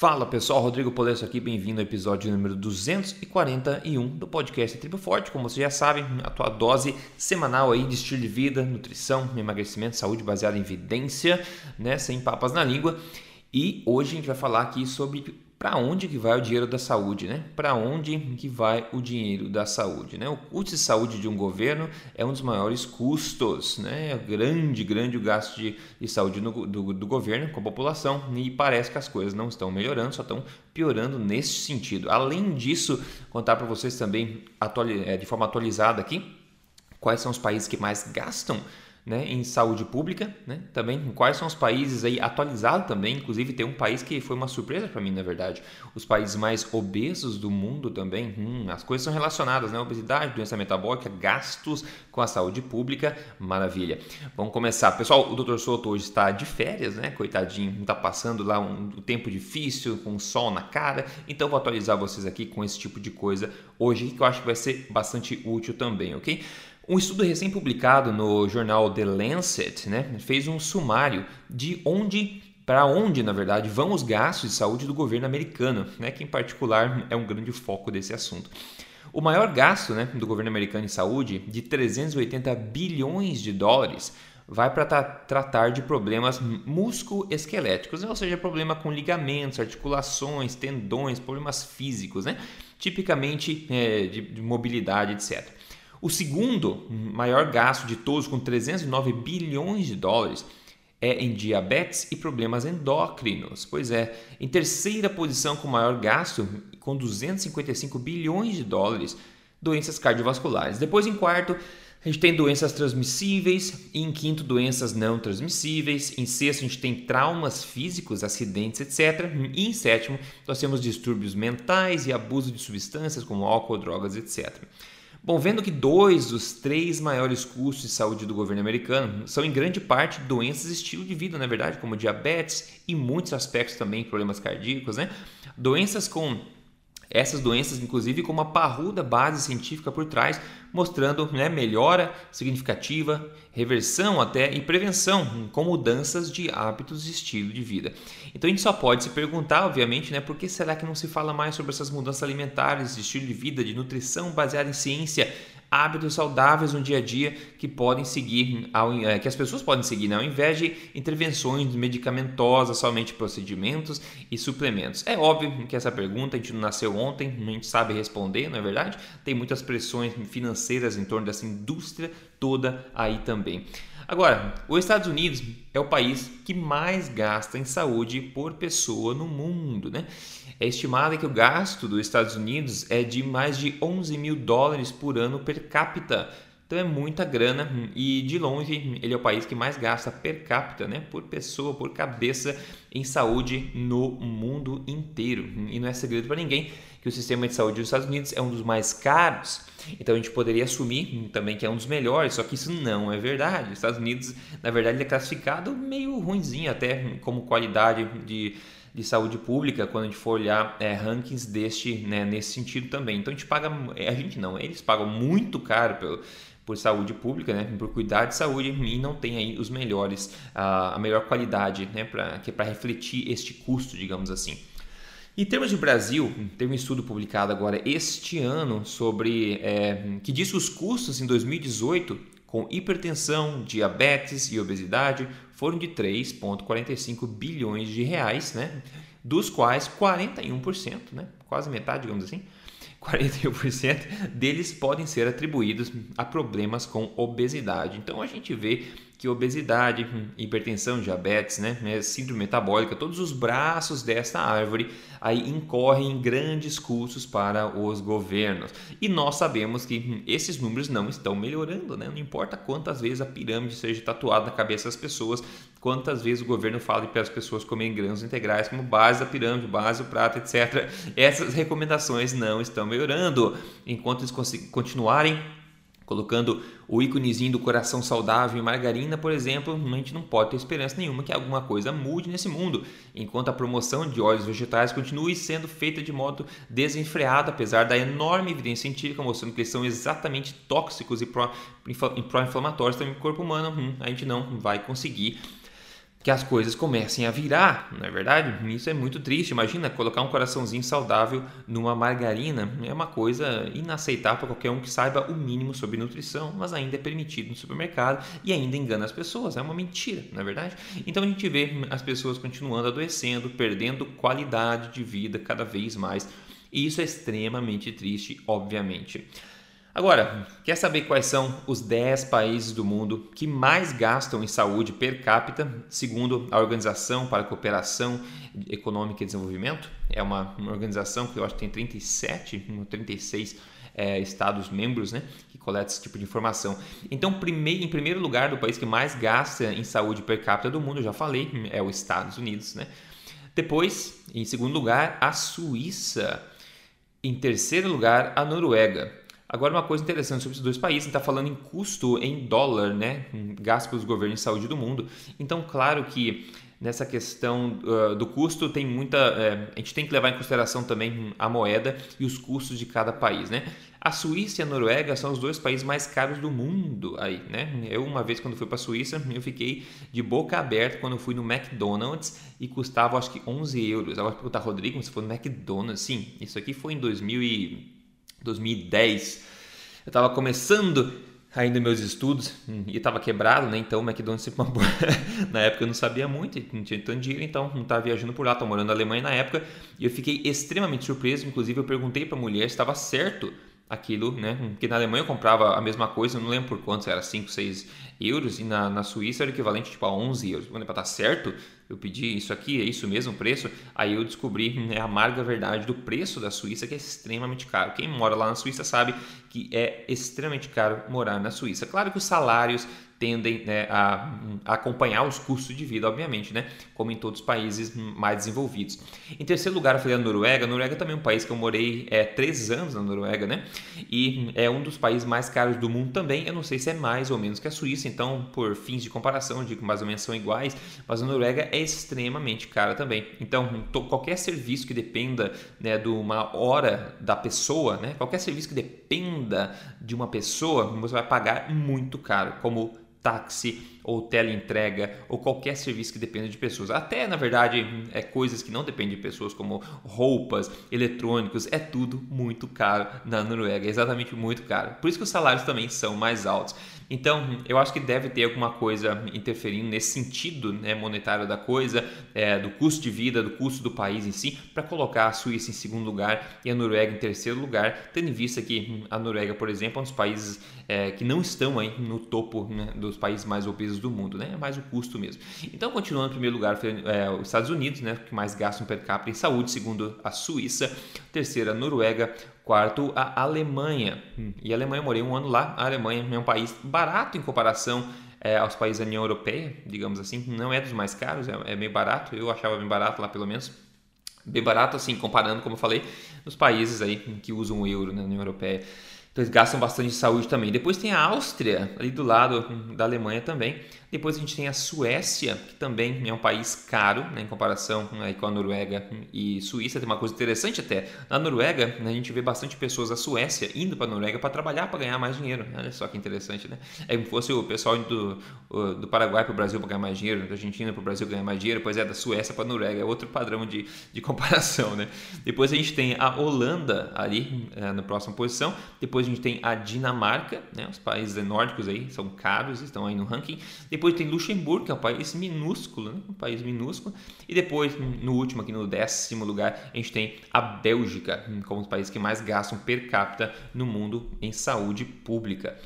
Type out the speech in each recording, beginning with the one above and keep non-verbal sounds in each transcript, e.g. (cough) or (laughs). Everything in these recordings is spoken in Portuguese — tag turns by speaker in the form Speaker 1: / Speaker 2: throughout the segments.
Speaker 1: Fala pessoal, Rodrigo Polesso aqui, bem-vindo ao episódio número 241 do podcast Tribo Forte. Como vocês já sabem, a tua dose semanal aí de estilo de vida, nutrição, emagrecimento, saúde baseada em evidência, né, sem papas na língua. E hoje a gente vai falar aqui sobre para onde que vai o dinheiro da saúde, né? Para onde que vai o dinheiro da saúde, né? O custo de saúde de um governo é um dos maiores custos, né? É grande, grande o gasto de, de saúde no, do, do, governo com a população e parece que as coisas não estão melhorando, só estão piorando nesse sentido. Além disso, contar para vocês também é, de forma atualizada aqui quais são os países que mais gastam né, em saúde pública, né, também quais são os países aí atualizados também, inclusive tem um país que foi uma surpresa para mim na verdade, os países mais obesos do mundo também, hum, as coisas são relacionadas, né, obesidade, doença metabólica, gastos com a saúde pública, maravilha. Vamos começar, pessoal, o Dr. Soto hoje está de férias, né, coitadinho, está passando lá um, um tempo difícil, com sol na cara, então vou atualizar vocês aqui com esse tipo de coisa hoje que eu acho que vai ser bastante útil também, ok? Um estudo recém-publicado no jornal The Lancet né, fez um sumário de onde, para onde, na verdade, vão os gastos de saúde do governo americano, né, que em particular é um grande foco desse assunto. O maior gasto né, do governo americano em saúde, de 380 bilhões de dólares, vai para tra tratar de problemas musculoesqueléticos, né? ou seja, problema com ligamentos, articulações, tendões, problemas físicos, né? tipicamente é, de, de mobilidade, etc. O segundo maior gasto de todos, com 309 bilhões de dólares, é em diabetes e problemas endócrinos. Pois é, em terceira posição com maior gasto, com 255 bilhões de dólares, doenças cardiovasculares. Depois, em quarto, a gente tem doenças transmissíveis, em quinto, doenças não transmissíveis. Em sexto, a gente tem traumas físicos, acidentes, etc. E em sétimo, nós temos distúrbios mentais e abuso de substâncias como álcool, drogas, etc. Bom, vendo que dois dos três maiores custos de saúde do governo americano são em grande parte doenças estilo de vida, na verdade, como diabetes e muitos aspectos também problemas cardíacos, né? Doenças com essas doenças, inclusive, com uma parruda base científica por trás, mostrando né, melhora significativa, reversão até e prevenção com mudanças de hábitos e estilo de vida. Então a gente só pode se perguntar, obviamente, né, por que será que não se fala mais sobre essas mudanças alimentares, de estilo de vida, de nutrição baseada em ciência, hábitos saudáveis no dia a dia que podem seguir, é, que as pessoas podem seguir, né? ao invés de intervenções medicamentosas, somente procedimentos e suplementos. É óbvio que essa pergunta a gente não nasceu ontem, a gente sabe responder, não é verdade? Tem muitas pressões financeiras em torno dessa indústria toda aí também. Agora, os Estados Unidos é o país que mais gasta em saúde por pessoa no mundo. Né? É estimado que o gasto dos Estados Unidos é de mais de 11 mil dólares por ano per capita. Então é muita grana e de longe ele é o país que mais gasta per capita, né, por pessoa, por cabeça em saúde no mundo inteiro. E não é segredo para ninguém que o sistema de saúde dos Estados Unidos é um dos mais caros. Então a gente poderia assumir também que é um dos melhores, só que isso não é verdade. Os Estados Unidos, na verdade, é classificado meio ruimzinho até como qualidade de, de saúde pública quando a gente for olhar é, rankings deste, né, nesse sentido também. Então a gente paga, a gente não, eles pagam muito caro pelo por saúde pública, né, por cuidar de saúde e não tem aí os melhores, a, melhor qualidade, né, para que é para refletir este custo, digamos assim. Em termos de Brasil, tem um estudo publicado agora este ano sobre é, que diz que os custos em 2018 com hipertensão, diabetes e obesidade foram de 3,45 bilhões de reais, né? dos quais 41%, né? quase metade, digamos assim, 41% deles podem ser atribuídos a problemas com obesidade. Então a gente vê que obesidade, hipertensão, diabetes, né, né, síndrome metabólica, todos os braços desta árvore aí incorrem em grandes custos para os governos. E nós sabemos que esses números não estão melhorando, né? Não importa quantas vezes a pirâmide seja tatuada na cabeça das pessoas, quantas vezes o governo fala para as pessoas comerem grãos integrais como base da pirâmide, base do prato, etc. Essas recomendações não estão melhorando. Enquanto eles continuarem colocando o íconezinho do coração saudável em margarina, por exemplo, a gente não pode ter esperança nenhuma que alguma coisa mude nesse mundo, enquanto a promoção de óleos vegetais continue sendo feita de modo desenfreado, apesar da enorme evidência científica mostrando que eles são exatamente tóxicos e pró-inflamatórios também para o corpo humano, hum, a gente não vai conseguir que as coisas comecem a virar, não é verdade? Isso é muito triste. Imagina colocar um coraçãozinho saudável numa margarina, é uma coisa inaceitável para qualquer um que saiba o mínimo sobre nutrição, mas ainda é permitido no supermercado e ainda engana as pessoas. É uma mentira, não é verdade? Então a gente vê as pessoas continuando adoecendo, perdendo qualidade de vida cada vez mais. E isso é extremamente triste, obviamente. Agora, quer saber quais são os 10 países do mundo que mais gastam em saúde per capita, segundo a Organização para a Cooperação Econômica e Desenvolvimento? É uma, uma organização que eu acho que tem 37, 36 é, estados membros né, que coleta esse tipo de informação. Então, em primeiro lugar, do país que mais gasta em saúde per capita do mundo, já falei, é os Estados Unidos. Né? Depois, em segundo lugar, a Suíça. Em terceiro lugar, a Noruega. Agora, uma coisa interessante sobre esses dois países, está falando em custo em dólar, né? Gasto pelos governos de saúde do mundo. Então, claro que nessa questão uh, do custo tem muita. A gente tem que levar em consideração também a moeda e os custos de cada país, né? A Suíça e a Noruega são os dois países mais caros do mundo aí, né? Eu uma vez quando fui para a Suíça, eu fiquei de boca aberta quando fui no McDonald's e custava acho que 11 euros. Agora perguntar Rodrigo, se for no McDonald's, sim, isso aqui foi em 2000 e 2010. Eu estava começando ainda meus estudos e estava quebrado, né? Então o McDonald's sempre uma boa. (laughs) na época eu não sabia muito, não tinha tanto dinheiro, então não estava viajando por lá, estava morando na Alemanha na época e eu fiquei extremamente surpreso. Inclusive eu perguntei para a mulher se estava certo aquilo, né? Porque na Alemanha eu comprava a mesma coisa, não lembro por quanto, era 5, 6 euros, e na, na Suíça era equivalente tipo, a 11 euros. Quando para estar tá certo, eu pedi isso aqui, é isso mesmo o preço? Aí eu descobri né, a amarga verdade do preço da Suíça, que é extremamente caro. Quem mora lá na Suíça sabe que é extremamente caro morar na Suíça. Claro que os salários tendem né, a, a, acompanhar os custos de vida, obviamente, né, como em todos os países mais desenvolvidos. Em terceiro lugar, eu falei a Noruega. A Noruega também é um país que eu morei é, três anos na Noruega, né, e é um dos países mais caros do mundo também. Eu não sei se é mais ou menos que a Suíça, então, por fins de comparação, eu digo que mais ou menos são iguais, mas a Noruega é extremamente cara também. Então, qualquer serviço que dependa né, de uma hora da pessoa, né, qualquer serviço que dependa de uma pessoa, você vai pagar muito caro, como táxi ou teleentrega ou qualquer serviço que dependa de pessoas. Até, na verdade, é coisas que não dependem de pessoas, como roupas, eletrônicos, é tudo muito caro na Noruega, é exatamente muito caro. Por isso que os salários também são mais altos. Então, eu acho que deve ter alguma coisa interferindo nesse sentido né, monetário da coisa, é, do custo de vida, do custo do país em si, para colocar a Suíça em segundo lugar e a Noruega em terceiro lugar, tendo em vista que a Noruega, por exemplo, é um dos países é, que não estão aí no topo né, dos países mais obesos do mundo, né? É mais o custo mesmo. Então, continuando em primeiro lugar, é, os Estados Unidos, né, que mais gastam per capita em saúde, segundo a Suíça, terceira a Noruega, Quarto, a Alemanha. E a Alemanha, eu morei um ano lá. A Alemanha é um país barato em comparação é, aos países da União Europeia, digamos assim. Não é dos mais caros, é, é meio barato. Eu achava bem barato lá, pelo menos. Bem barato, assim, comparando, como eu falei, nos países aí que usam o euro né, na União Europeia. Eles gastam bastante de saúde também. Depois tem a Áustria, ali do lado da Alemanha também. Depois a gente tem a Suécia, que também é um país caro né, em comparação aí com a Noruega e Suíça. Tem uma coisa interessante até. Na Noruega, né, a gente vê bastante pessoas da Suécia indo para a Noruega para trabalhar para ganhar mais dinheiro. Olha só que interessante, né? É como fosse o pessoal do, do Paraguai para o Brasil para ganhar mais dinheiro, da Argentina para o Brasil ganhar mais dinheiro, pois é da Suécia para a Noruega. É outro padrão de, de (laughs) comparação, né? Depois a gente tem a Holanda ali é, na próxima posição. Depois gente tem a Dinamarca, né? Os países nórdicos aí são caros, estão aí no ranking. Depois tem Luxemburgo, que é um país minúsculo, né? um país minúsculo. E depois, no último, aqui no décimo lugar, a gente tem a Bélgica, como os países que mais gastam per capita no mundo em saúde pública.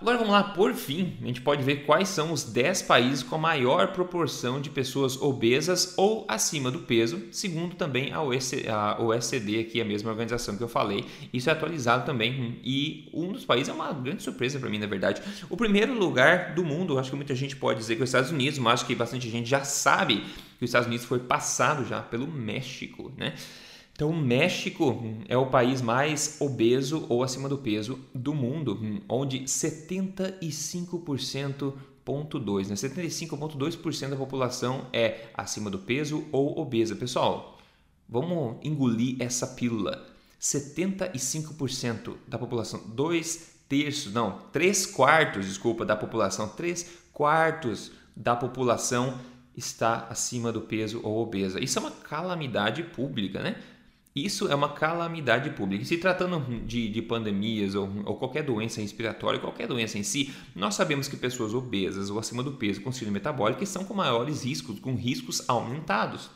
Speaker 1: Agora vamos lá, por fim, a gente pode ver quais são os 10 países com a maior proporção de pessoas obesas ou acima do peso, segundo também a OECD, aqui a mesma organização que eu falei. Isso é atualizado também e um dos países é uma grande surpresa para mim, na verdade. O primeiro lugar do mundo, acho que muita gente pode dizer que é os Estados Unidos, mas acho que bastante gente já sabe que os Estados Unidos foi passado já pelo México, né? Então, o México é o país mais obeso ou acima do peso do mundo, onde 75,2%, né? 75,2% da população é acima do peso ou obesa. Pessoal, vamos engolir essa pílula. 75% da população, dois terços, não, três quartos, desculpa, da população, três quartos da população está acima do peso ou obesa. Isso é uma calamidade pública, né? Isso é uma calamidade pública. se tratando de, de pandemias ou, ou, qualquer doença respiratória, qualquer doença em si, nós sabemos que pessoas obesas ou acima do peso com síndrome metabólica estão com maiores riscos, com riscos aumentados.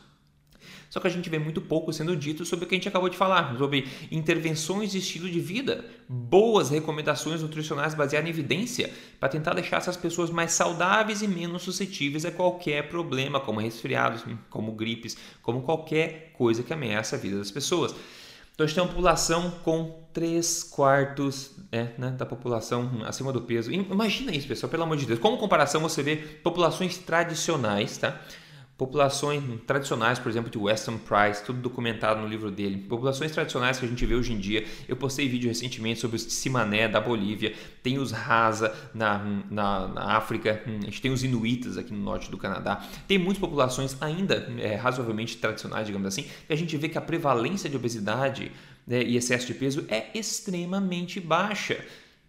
Speaker 1: Só que a gente vê muito pouco sendo dito sobre o que a gente acabou de falar, sobre intervenções de estilo de vida, boas recomendações nutricionais baseadas em evidência, para tentar deixar essas pessoas mais saudáveis e menos suscetíveis a qualquer problema, como resfriados, como gripes, como qualquer coisa que ameaça a vida das pessoas. Então a gente tem uma população com 3 quartos é, né, da população acima do peso. Imagina isso, pessoal, pelo amor de Deus. Como comparação, você vê populações tradicionais, tá? Populações tradicionais, por exemplo, de Weston Price, tudo documentado no livro dele. Populações tradicionais que a gente vê hoje em dia. Eu postei vídeo recentemente sobre os Simané da Bolívia, tem os Rasa na, na, na, África, a gente tem os Inuitas aqui no norte do Canadá. Tem muitas populações ainda é, razoavelmente tradicionais, digamos assim, e a gente vê que a prevalência de obesidade né, e excesso de peso é extremamente baixa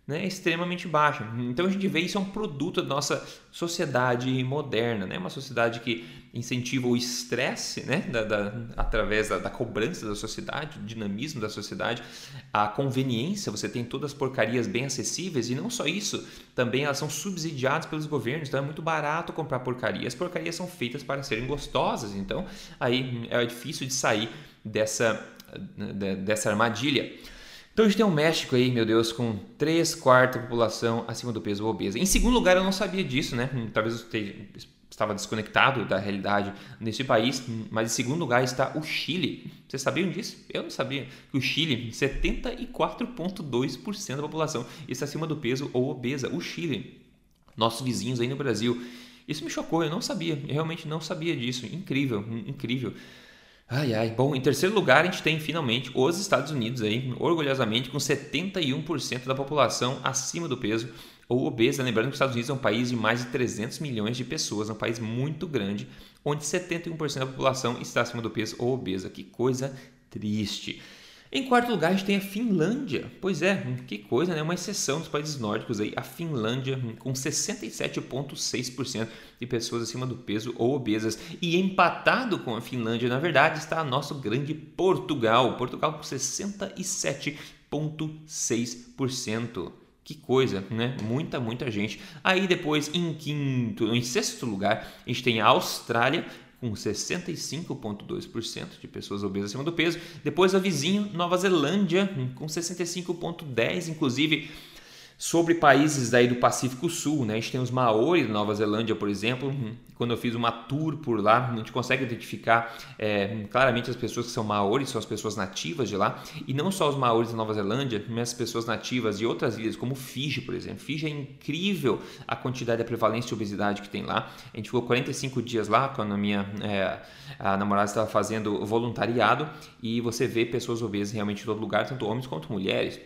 Speaker 1: né, extremamente baixa. Então a gente vê isso é um produto da nossa sociedade moderna, né, uma sociedade que incentiva o estresse né, da, da, através da, da, cobrança da sociedade, o dinamismo da sociedade, a conveniência, você tem todas as porcarias bem acessíveis e não só isso, também elas são subsidiadas pelos governos, então é muito barato comprar porcaria. As porcarias são feitas para serem gostosas, então aí é difícil de sair dessa, dessa armadilha. Então a gente tem um México aí, meu Deus, com 3 quartos da população acima do peso obesa. Em segundo lugar, eu não sabia disso, né? Talvez eu esteja, estava desconectado da realidade nesse país, mas em segundo lugar está o Chile. Vocês sabiam disso? Eu não sabia. O Chile, 74,2% da população está acima do peso ou obesa. O Chile, nossos vizinhos aí no Brasil. Isso me chocou, eu não sabia, eu realmente não sabia disso. Incrível, incrível. Ai, ai. Bom, em terceiro lugar, a gente tem finalmente os Estados Unidos aí, orgulhosamente, com 71% da população acima do peso ou obesa. Lembrando que os Estados Unidos é um país de mais de 300 milhões de pessoas, é um país muito grande, onde 71% da população está acima do peso ou obesa. Que coisa triste. Em quarto lugar, a gente tem a Finlândia. Pois é, que coisa, né? Uma exceção dos países nórdicos aí. A Finlândia, com 67,6% de pessoas acima do peso ou obesas. E empatado com a Finlândia, na verdade, está nosso grande Portugal. Portugal com 67,6%. Que coisa, né? Muita, muita gente. Aí depois, em quinto, em sexto lugar, a gente tem a Austrália com 65,2% de pessoas obesas acima do peso. Depois a vizinho, Nova Zelândia, com 65,10%, inclusive sobre países daí do Pacífico Sul, né? A gente tem os Maori da Nova Zelândia, por exemplo. Quando eu fiz uma tour por lá, a gente consegue identificar é, claramente as pessoas que são Maori, são as pessoas nativas de lá, e não só os Maoris da Nova Zelândia, mas as pessoas nativas de outras ilhas, como Fiji, por exemplo. Fiji é incrível a quantidade de prevalência de obesidade que tem lá. A gente ficou 45 dias lá quando a minha é, a namorada estava fazendo voluntariado e você vê pessoas obesas realmente em todo lugar, tanto homens quanto mulheres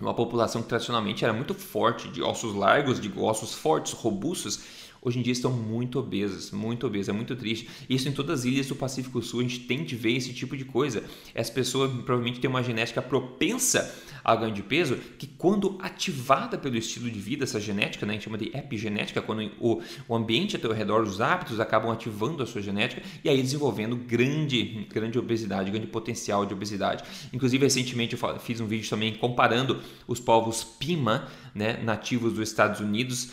Speaker 1: uma população que tradicionalmente era muito forte, de ossos largos, de ossos fortes, robustos, hoje em dia estão muito obesas, muito obesas, é muito triste. Isso em todas as ilhas do Pacífico Sul, a gente tem de ver esse tipo de coisa. As pessoas provavelmente têm uma genética propensa ao ganho de peso, que quando ativada pelo estilo de vida, essa genética, né, a gente chama de epigenética, quando o, o ambiente ao teu redor, os hábitos acabam ativando a sua genética e aí desenvolvendo grande, grande obesidade, grande potencial de obesidade. Inclusive, recentemente eu fiz um vídeo também comparando os povos Pima, né, nativos dos Estados Unidos,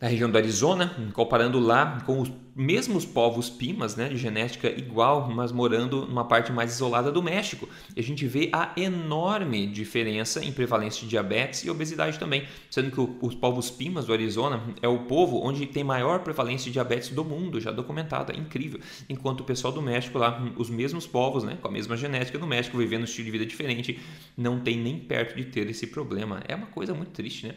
Speaker 1: na região do Arizona, comparando lá com os mesmos povos pimas, né, de genética igual, mas morando numa parte mais isolada do México. E a gente vê a enorme diferença em prevalência de diabetes e obesidade também, sendo que os povos pimas do Arizona é o povo onde tem maior prevalência de diabetes do mundo, já documentado, é incrível. Enquanto o pessoal do México lá, os mesmos povos, né, com a mesma genética do México, vivendo um estilo de vida diferente, não tem nem perto de ter esse problema. É uma coisa muito triste, né?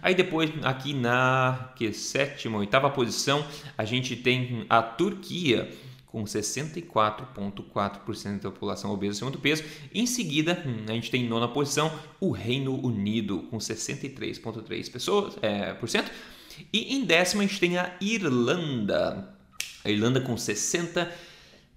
Speaker 1: Aí depois, aqui na que sétima, oitava posição, a gente tem a Turquia com 64,4% da população obesa acima do peso. Em seguida, a gente tem em nona posição o Reino Unido com 63,3% pessoas, é, por cento. E em décima a gente tem a Irlanda. A Irlanda com 60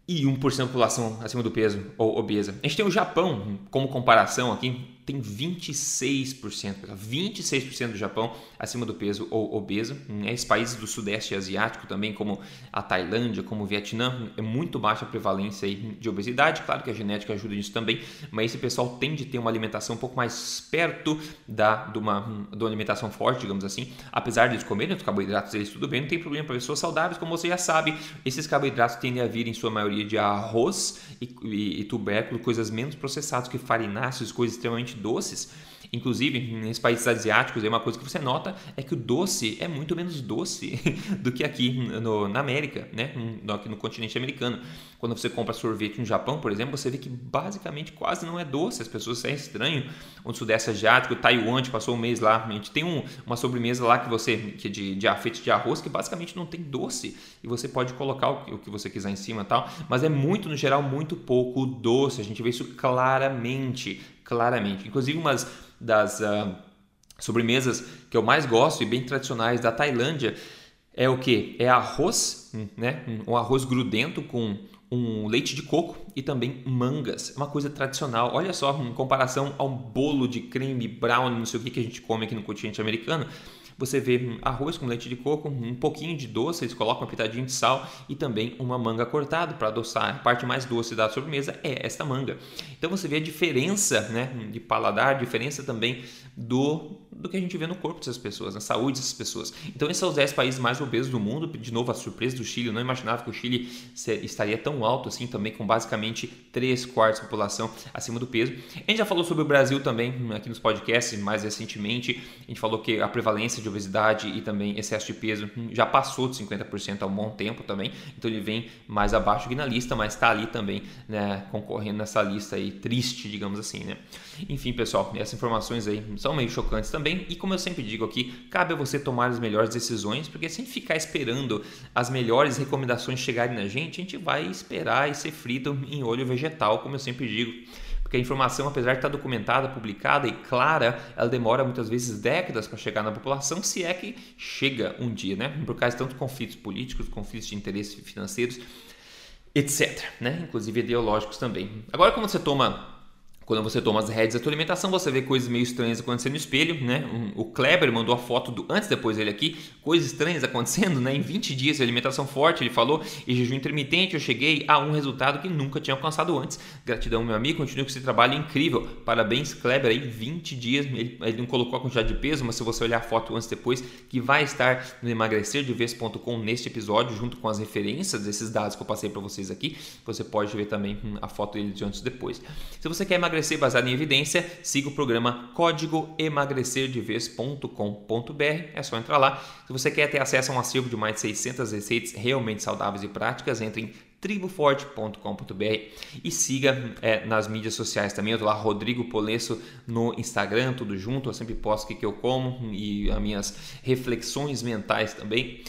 Speaker 1: e 1% da população acima do peso ou obesa. A gente tem o Japão como comparação aqui, tem 26%, 26% do Japão acima do peso ou obeso. Esses países do sudeste asiático também, como a Tailândia, como o Vietnã, é muito baixa a prevalência de obesidade. Claro que a genética ajuda nisso também, mas esse pessoal tende a ter uma alimentação um pouco mais perto da, de, uma, de uma alimentação forte, digamos assim. Apesar de eles comerem os carboidratos, eles tudo bem, não tem problema para pessoas saudáveis, como você já sabe. Esses carboidratos tendem a vir em sua maioria de arroz e, e, e tubérculo, coisas menos processadas que farináceos, coisas extremamente doces. Inclusive, nesses países asiáticos, uma coisa que você nota é que o doce é muito menos doce (laughs) do que aqui no, na América, né? aqui no continente americano. Quando você compra sorvete no Japão, por exemplo, você vê que basicamente quase não é doce. As pessoas sentem estranho. O Sudeste Asiático, Taiwan, passou um mês lá. A gente tem um, uma sobremesa lá que você que é de, de de arroz que basicamente não tem doce. E você pode colocar o que, o que você quiser em cima tal. Mas é muito, no geral, muito pouco doce. A gente vê isso claramente. Claramente. Inclusive, umas das uh, sobremesas que eu mais gosto e bem tradicionais da Tailândia é o que? É arroz, né? Um arroz grudento com um leite de coco e também mangas. É uma coisa tradicional. Olha só, em comparação ao bolo de creme brown, não sei o que que a gente come aqui no continente americano, você vê arroz com leite de coco, um pouquinho de doce, eles colocam uma pitadinha de sal e também uma manga cortada para adoçar. A parte mais doce da sobremesa é esta manga. Então você vê a diferença né, de paladar, diferença também do, do que a gente vê no corpo dessas pessoas, na saúde dessas pessoas. Então esses são os 10 países mais obesos do mundo. De novo, a surpresa do Chile, eu não imaginava que o Chile estaria tão alto assim, também com basicamente 3 quartos da população acima do peso. A gente já falou sobre o Brasil também aqui nos podcasts mais recentemente. A gente falou que a prevalência de obesidade e também excesso de peso já passou de 50% há um bom tempo também. Então ele vem mais abaixo aqui na lista, mas está ali também né, concorrendo nessa lista aí triste, digamos assim, né? Enfim, pessoal, essas informações aí são meio chocantes também. E como eu sempre digo aqui, cabe a você tomar as melhores decisões, porque sem ficar esperando as melhores recomendações chegarem na gente, a gente vai esperar e ser frito em olho vegetal, como eu sempre digo porque a informação, apesar de estar documentada, publicada e clara, ela demora muitas vezes décadas para chegar na população, se é que chega um dia, né? Por causa de tantos conflitos políticos, conflitos de interesses financeiros, etc. Né? Inclusive ideológicos também. Agora, quando você toma quando você toma as rédeas da tua alimentação, você vê coisas meio estranhas acontecendo no espelho, né? o Kleber mandou a foto do antes e depois dele aqui, coisas estranhas acontecendo, né? Em 20 dias de alimentação forte, ele falou, e jejum intermitente, eu cheguei a um resultado que nunca tinha alcançado antes. Gratidão, meu amigo, continue com esse trabalho incrível. Parabéns, Kleber, aí 20 dias, ele, ele não colocou a quantidade de peso, mas se você olhar a foto antes depois, que vai estar no emagrecerdevez.com neste episódio, junto com as referências desses dados que eu passei para vocês aqui, você pode ver também hum, a foto dele de antes e depois. Se você quer emagrecer emagrecer baseado em evidência, siga o programa código emagrecerdevez.com.br. É só entrar lá. Se você quer ter acesso a um acervo de mais de 600 receitas realmente saudáveis e práticas, entre em triboforte.com.br e siga é, nas mídias sociais também. Eu tô lá, Rodrigo Polesso no Instagram, tudo junto. Eu sempre posto o que eu como e as minhas reflexões mentais também.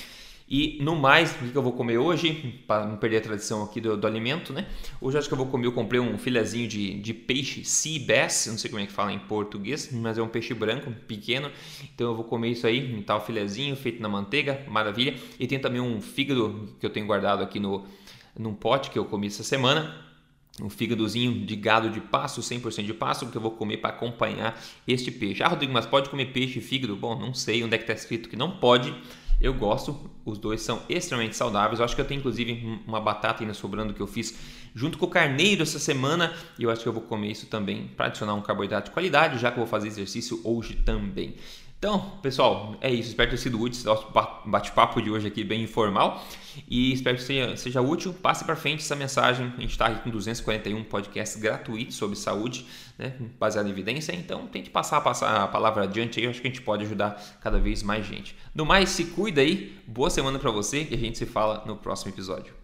Speaker 1: E no mais, o que eu vou comer hoje, para não perder a tradição aqui do, do, alimento, né? Hoje acho que eu vou comer, eu comprei um filezinho de, de peixe sea bass, não sei como é que fala em português, mas é um peixe branco, pequeno. Então eu vou comer isso aí, um tal filezinho feito na manteiga, maravilha. E tem também um fígado que eu tenho guardado aqui no num pote que eu comi essa semana um fígadozinho de gado de passo, 100% de passo, que eu vou comer para acompanhar este peixe. Ah, Rodrigo, mas pode comer peixe e fígado? Bom, não sei onde é que está escrito que não pode, eu gosto, os dois são extremamente saudáveis. Eu acho que eu tenho inclusive uma batata ainda sobrando que eu fiz junto com o carneiro essa semana e eu acho que eu vou comer isso também para adicionar um carboidrato de qualidade, já que eu vou fazer exercício hoje também. Então, pessoal, é isso. Espero ter sido útil nosso bate-papo de hoje aqui, bem informal. E espero que seja, seja útil. Passe para frente essa mensagem. A gente está aqui com 241 podcasts gratuitos sobre saúde, né, baseado em evidência. Então, tente passar, passar a palavra adiante aí. Eu acho que a gente pode ajudar cada vez mais gente. No mais, se cuida aí. Boa semana para você e a gente se fala no próximo episódio.